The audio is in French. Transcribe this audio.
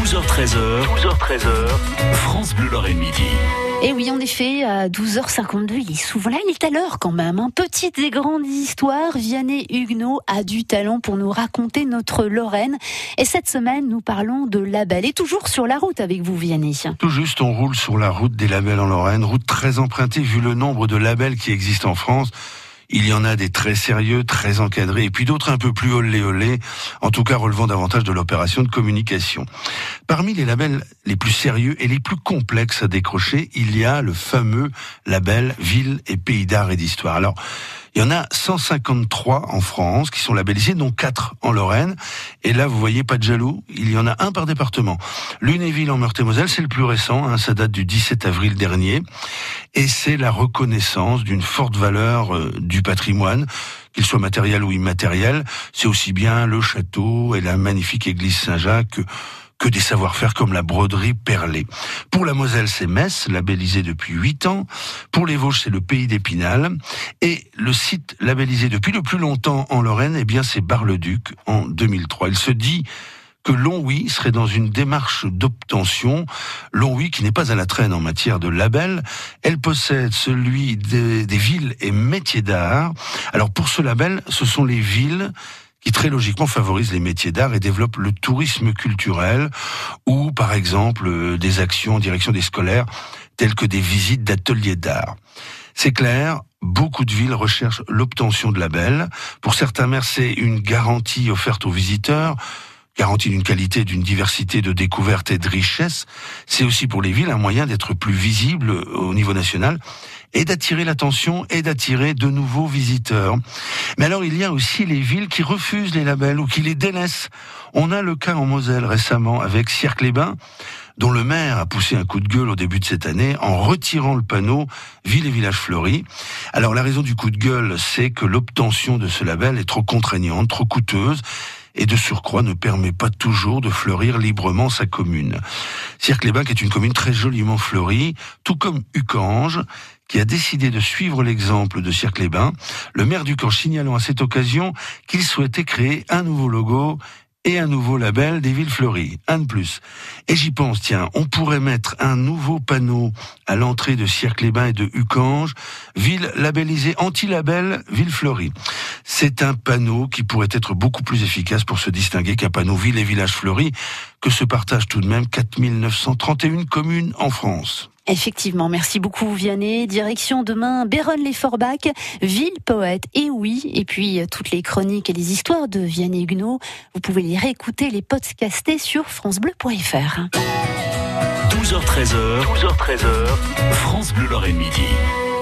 12h13h, 12h13h, France Bleu Lorraine Midi. Et oui, en effet, à 12h52, il est souvent là, il est à l'heure quand même. Hein. Petite et grande histoire, Vianney Huguenot a du talent pour nous raconter notre Lorraine. Et cette semaine, nous parlons de labels. Et toujours sur la route avec vous, Vianney. Tout juste, on roule sur la route des labels en Lorraine, route très empruntée vu le nombre de labels qui existent en France. Il y en a des très sérieux, très encadrés, et puis d'autres un peu plus olé en tout cas relevant davantage de l'opération de communication. Parmi les labels les plus sérieux et les plus complexes à décrocher, il y a le fameux label Ville et Pays d'Art et d'Histoire. Alors, il y en a 153 en France qui sont labellisés, dont 4 en Lorraine. Et là, vous voyez, pas de jaloux, il y en a un par département. Lunéville en Meurthe-et-Moselle, c'est le plus récent, hein, ça date du 17 avril dernier. Et c'est la reconnaissance d'une forte valeur euh, du patrimoine qu'il soit matériel ou immatériel. C'est aussi bien le château et la magnifique église Saint-Jacques que des savoir-faire comme la broderie perlée. Pour la Moselle, c'est Metz, labellisé depuis 8 ans. Pour les Vosges, c'est le pays d'Épinal. Et le site labellisé depuis le plus longtemps en Lorraine, eh bien, c'est Bar-le-Duc en 2003. Il se dit que Longwy serait dans une démarche d'obtention. Longwy, qui n'est pas à la traîne en matière de label, elle possède celui des, villes et métiers d'art. Alors pour ce label, ce sont les villes qui très logiquement favorise les métiers d'art et développe le tourisme culturel ou par exemple euh, des actions en direction des scolaires telles que des visites d'ateliers d'art. C'est clair, beaucoup de villes recherchent l'obtention de labels. Pour certains maires, c'est une garantie offerte aux visiteurs garantie d'une qualité, d'une diversité de découvertes et de richesses. C'est aussi pour les villes un moyen d'être plus visible au niveau national et d'attirer l'attention et d'attirer de nouveaux visiteurs. Mais alors il y a aussi les villes qui refusent les labels ou qui les délaissent. On a le cas en Moselle récemment avec Cirque-les-Bains dont le maire a poussé un coup de gueule au début de cette année en retirant le panneau Ville et village fleuris. Alors la raison du coup de gueule, c'est que l'obtention de ce label est trop contraignante, trop coûteuse et de surcroît ne permet pas toujours de fleurir librement sa commune. Cirque-les-Bains est une commune très joliment fleurie, tout comme Ucange, qui a décidé de suivre l'exemple de Cirque-les-Bains, le maire du camp signalant à cette occasion qu'il souhaitait créer un nouveau logo et un nouveau label des villes fleuries, un de plus. Et j'y pense, tiens, on pourrait mettre un nouveau panneau à l'entrée de Cirque-les-Bains et de Ucange, ville labellisée anti-label ville fleurie. C'est un panneau qui pourrait être beaucoup plus efficace pour se distinguer qu'un panneau ville et village fleuris, que se partagent tout de même 4931 communes en France. Effectivement, merci beaucoup Vianney. Direction demain Béronne-les-Forbach, ville poète. Et oui, et puis euh, toutes les chroniques et les histoires de Vianney Huguenot, vous pouvez les réécouter, les podcaster sur francebleu.fr. 12h13h, 12h13h, France Bleu Lorraine Midi.